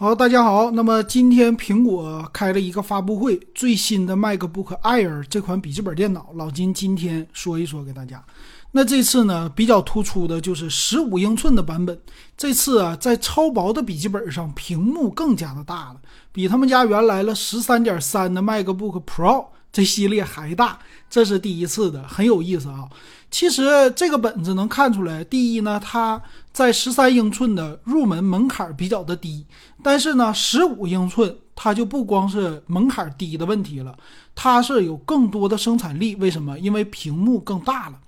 好，大家好。那么今天苹果开了一个发布会，最新的 MacBook Air 这款笔记本电脑，老金今天说一说给大家。那这次呢，比较突出的就是十五英寸的版本。这次啊，在超薄的笔记本上，屏幕更加的大了，比他们家原来了十三点三的 MacBook Pro 这系列还大，这是第一次的，很有意思啊。其实这个本子能看出来，第一呢，它在十三英寸的入门门槛比较的低，但是呢，十五英寸它就不光是门槛低的问题了，它是有更多的生产力。为什么？因为屏幕更大了。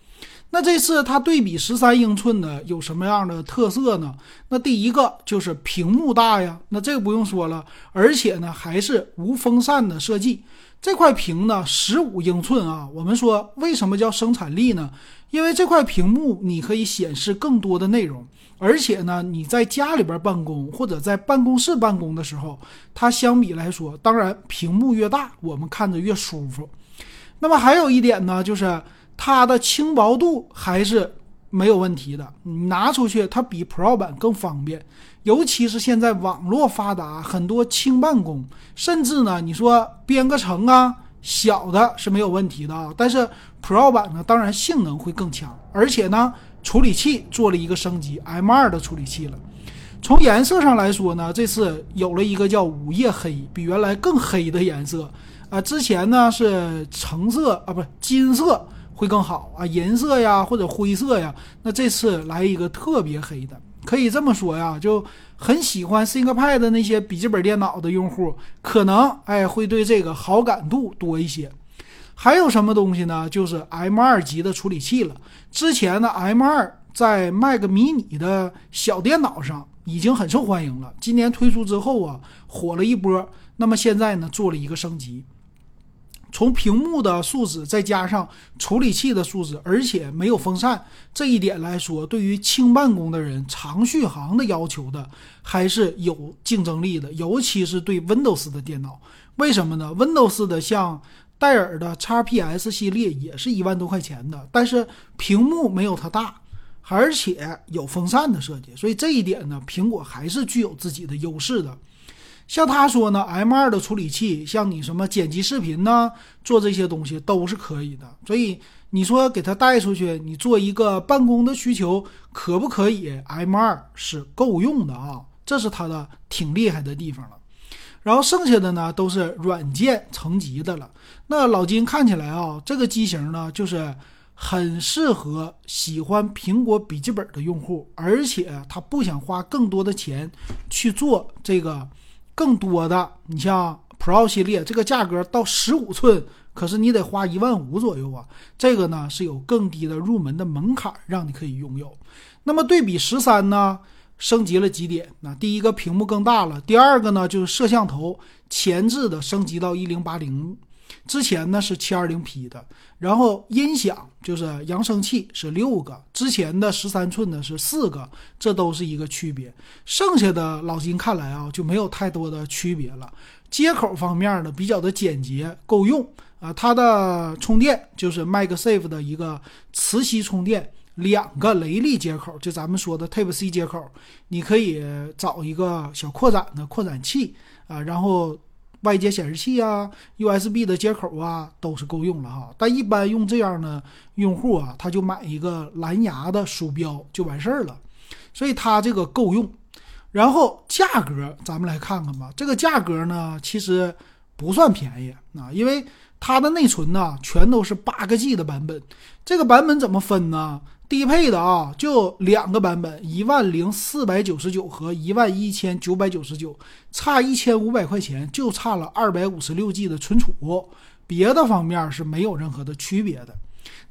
那这次它对比十三英寸的有什么样的特色呢？那第一个就是屏幕大呀，那这个不用说了，而且呢还是无风扇的设计。这块屏呢，十五英寸啊。我们说为什么叫生产力呢？因为这块屏幕你可以显示更多的内容，而且呢，你在家里边办公或者在办公室办公的时候，它相比来说，当然屏幕越大，我们看着越舒服。那么还有一点呢，就是它的轻薄度还是没有问题的，你拿出去它比 Pro 版更方便。尤其是现在网络发达，很多轻办公，甚至呢，你说编个程啊，小的是没有问题的啊。但是 Pro 版呢，当然性能会更强，而且呢，处理器做了一个升级，M2 的处理器了。从颜色上来说呢，这次有了一个叫午夜黑，比原来更黑的颜色啊。之前呢是橙色啊，不是金色会更好啊，银色呀或者灰色呀。那这次来一个特别黑的。可以这么说呀，就很喜欢 ThinkPad 的那些笔记本电脑的用户，可能哎会对这个好感度多一些。还有什么东西呢？就是 M2 级的处理器了。之前的 M2 在 Mac mini 的小电脑上已经很受欢迎了，今年推出之后啊，火了一波。那么现在呢，做了一个升级。从屏幕的素质再加上处理器的素质，而且没有风扇这一点来说，对于轻办公的人、长续航的要求的，还是有竞争力的。尤其是对 Windows 的电脑，为什么呢？Windows 的像戴尔的 XPS 系列也是一万多块钱的，但是屏幕没有它大，而且有风扇的设计，所以这一点呢，苹果还是具有自己的优势的。像他说呢，M2 的处理器，像你什么剪辑视频呢，做这些东西都是可以的。所以你说给他带出去，你做一个办公的需求，可不可以？M2 是够用的啊，这是它的挺厉害的地方了。然后剩下的呢，都是软件层级的了。那老金看起来啊，这个机型呢，就是很适合喜欢苹果笔记本的用户，而且他不想花更多的钱去做这个。更多的，你像 Pro 系列这个价格到十五寸，可是你得花一万五左右啊。这个呢是有更低的入门的门槛，让你可以拥有。那么对比十三呢，升级了几点？那第一个屏幕更大了，第二个呢就是摄像头前置的升级到一零八零。之前呢是七二零 P 的，然后音响就是扬声器是六个，之前的十三寸的是四个，这都是一个区别。剩下的老金看来啊就没有太多的区别了。接口方面呢比较的简洁，够用啊。它的充电就是 MagSafe 的一个磁吸充电，两个雷利接口，就咱们说的 Type C 接口，你可以找一个小扩展的扩展器啊，然后。外接显示器啊，USB 的接口啊，都是够用了哈。但一般用这样的用户啊，他就买一个蓝牙的鼠标就完事儿了，所以它这个够用。然后价格，咱们来看看吧。这个价格呢，其实不算便宜啊，因为它的内存呢，全都是八个 G 的版本。这个版本怎么分呢？低配的啊，就两个版本，一万零四百九十九和一万一千九百九十九，差一千五百块钱，就差了二百五十六 G 的存储，别的方面是没有任何的区别的。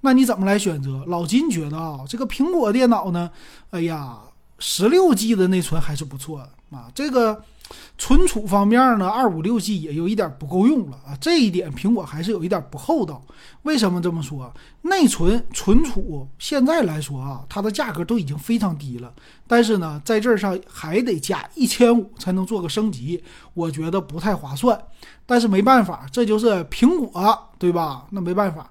那你怎么来选择？老金觉得啊，这个苹果电脑呢，哎呀，十六 G 的内存还是不错的啊，这个。存储方面呢，二五六 G 也有一点不够用了啊，这一点苹果还是有一点不厚道。为什么这么说？内存存储现在来说啊，它的价格都已经非常低了，但是呢，在这儿上还得加一千五才能做个升级，我觉得不太划算。但是没办法，这就是苹果，对吧？那没办法。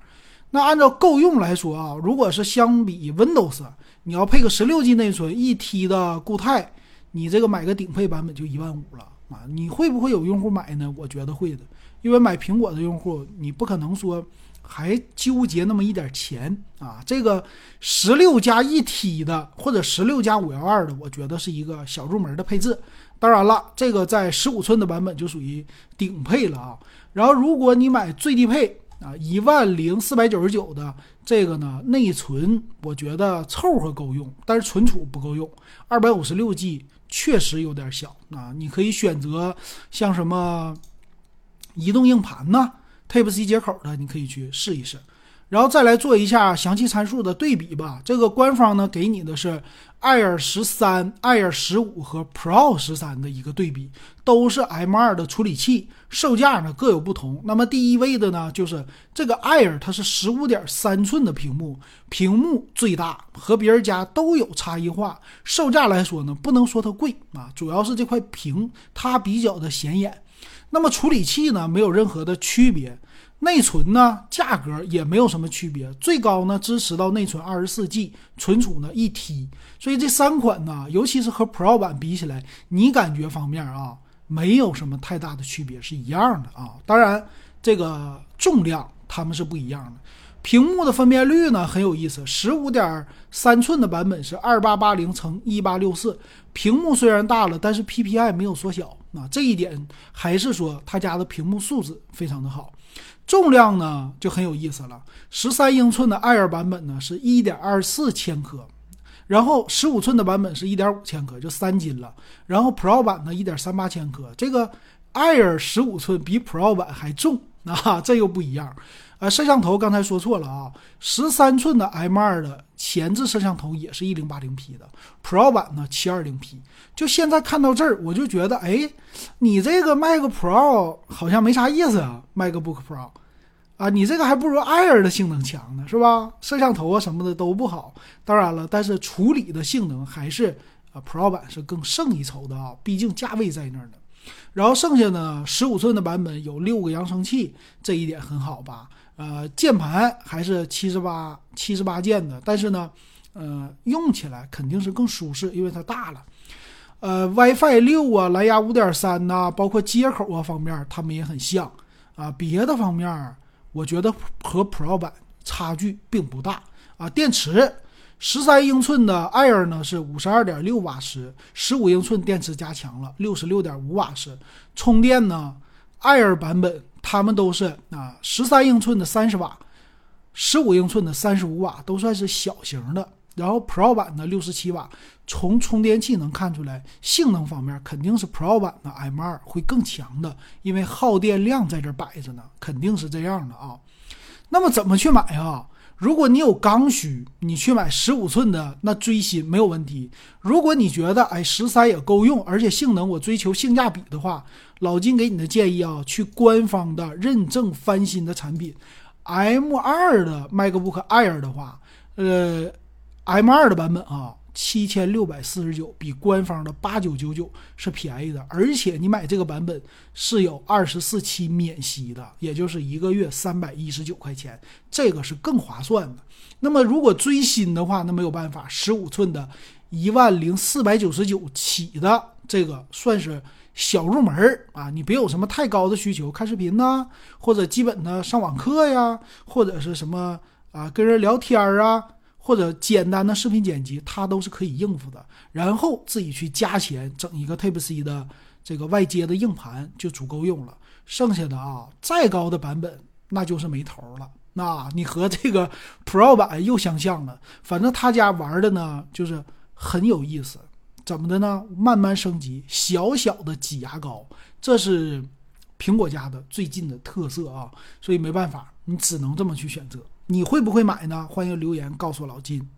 那按照够用来说啊，如果是相比 Windows，你要配个十六 G 内存，一 T 的固态。你这个买个顶配版本就一万五了啊。你会不会有用户买呢？我觉得会的，因为买苹果的用户，你不可能说还纠结那么一点钱啊。这个十六加一 T 的或者十六加五幺二的，我觉得是一个小入门的配置。当然了，这个在十五寸的版本就属于顶配了啊。然后如果你买最低配啊，一万零四百九十九的这个呢，内存我觉得凑合够用，但是存储不够用，二百五十六 G 确实有点小啊。你可以选择像什么移动硬盘呐，Type C 接口的，你可以去试一试。然后再来做一下详细参数的对比吧。这个官方呢给你的是 Air 十三、Air 十五和 Pro 十三的一个对比，都是 M2 的处理器，售价呢各有不同。那么第一位的呢就是这个 Air，它是十五点三寸的屏幕，屏幕最大，和别人家都有差异化。售价来说呢，不能说它贵啊，主要是这块屏它比较的显眼。那么处理器呢没有任何的区别。内存呢，价格也没有什么区别，最高呢支持到内存二十四 G，存储呢一 T，所以这三款呢，尤其是和 Pro 版比起来，你感觉方面啊，没有什么太大的区别，是一样的啊。当然，这个重量它们是不一样的。屏幕的分辨率呢很有意思，十五点三寸的版本是二八八零乘一八六四，屏幕虽然大了，但是 PPI 没有缩小啊，这一点还是说他家的屏幕素质非常的好。重量呢就很有意思了，十三英寸的 Air 版本呢是一点二四千克，然后十五寸的版本是一点五千克，就三斤了。然后 Pro 版呢一点三八千克，这个 Air 十五寸比 Pro 版还重啊，这又不一样。啊，摄像头刚才说错了啊，十三寸的 M2 的前置摄像头也是一零八零 P 的，Pro 版呢七二零 P。就现在看到这儿，我就觉得，哎，你这个 Mac Pro 好像没啥意思啊，MacBook Pro，啊，你这个还不如 Air 的性能强呢，是吧？摄像头啊什么的都不好，当然了，但是处理的性能还是啊 Pro 版是更胜一筹的啊，毕竟价位在那儿呢。然后剩下呢，十五寸的版本有六个扬声器，这一点很好吧？呃，键盘还是七十八七十八键的，但是呢，呃，用起来肯定是更舒适，因为它大了。呃，WiFi 六啊，蓝牙五点三呐，包括接口啊方面，它们也很像啊。别的方面，我觉得和 Pro 版差距并不大啊。电池，十三英寸的 Air 呢是五十二点六瓦时，十五英寸电池加强了，六十六点五瓦时。充电呢，Air 版本。它们都是啊，十三英寸的三十瓦，十五英寸的三十五瓦，都算是小型的。然后 Pro 版的六十七瓦，从充电器能看出来，性能方面肯定是 Pro 版的 M 二会更强的，因为耗电量在这摆着呢，肯定是这样的啊。那么怎么去买啊？如果你有刚需，你去买十五寸的那追新没有问题。如果你觉得哎十三也够用，而且性能我追求性价比的话，老金给你的建议啊，去官方的认证翻新的产品，M 二的 MacBook Air 的话，呃，M 二的版本啊。七千六百四十九，比官方的八九九九是便宜的，而且你买这个版本是有二十四期免息的，也就是一个月三百一十九块钱，这个是更划算的。那么如果追新的话，那没有办法，十五寸的一万零四百九十九起的这个算是小入门啊，你别有什么太高的需求，看视频呐，或者基本的上网课呀，或者是什么啊跟人聊天啊。或者简单的视频剪辑，它都是可以应付的。然后自己去加钱整一个 Type C 的这个外接的硬盘就足够用了。剩下的啊，再高的版本那就是没头了。那你和这个 Pro 版又相像了。反正他家玩的呢，就是很有意思。怎么的呢？慢慢升级，小小的挤牙膏，这是苹果家的最近的特色啊。所以没办法，你只能这么去选择。你会不会买呢？欢迎留言告诉老金。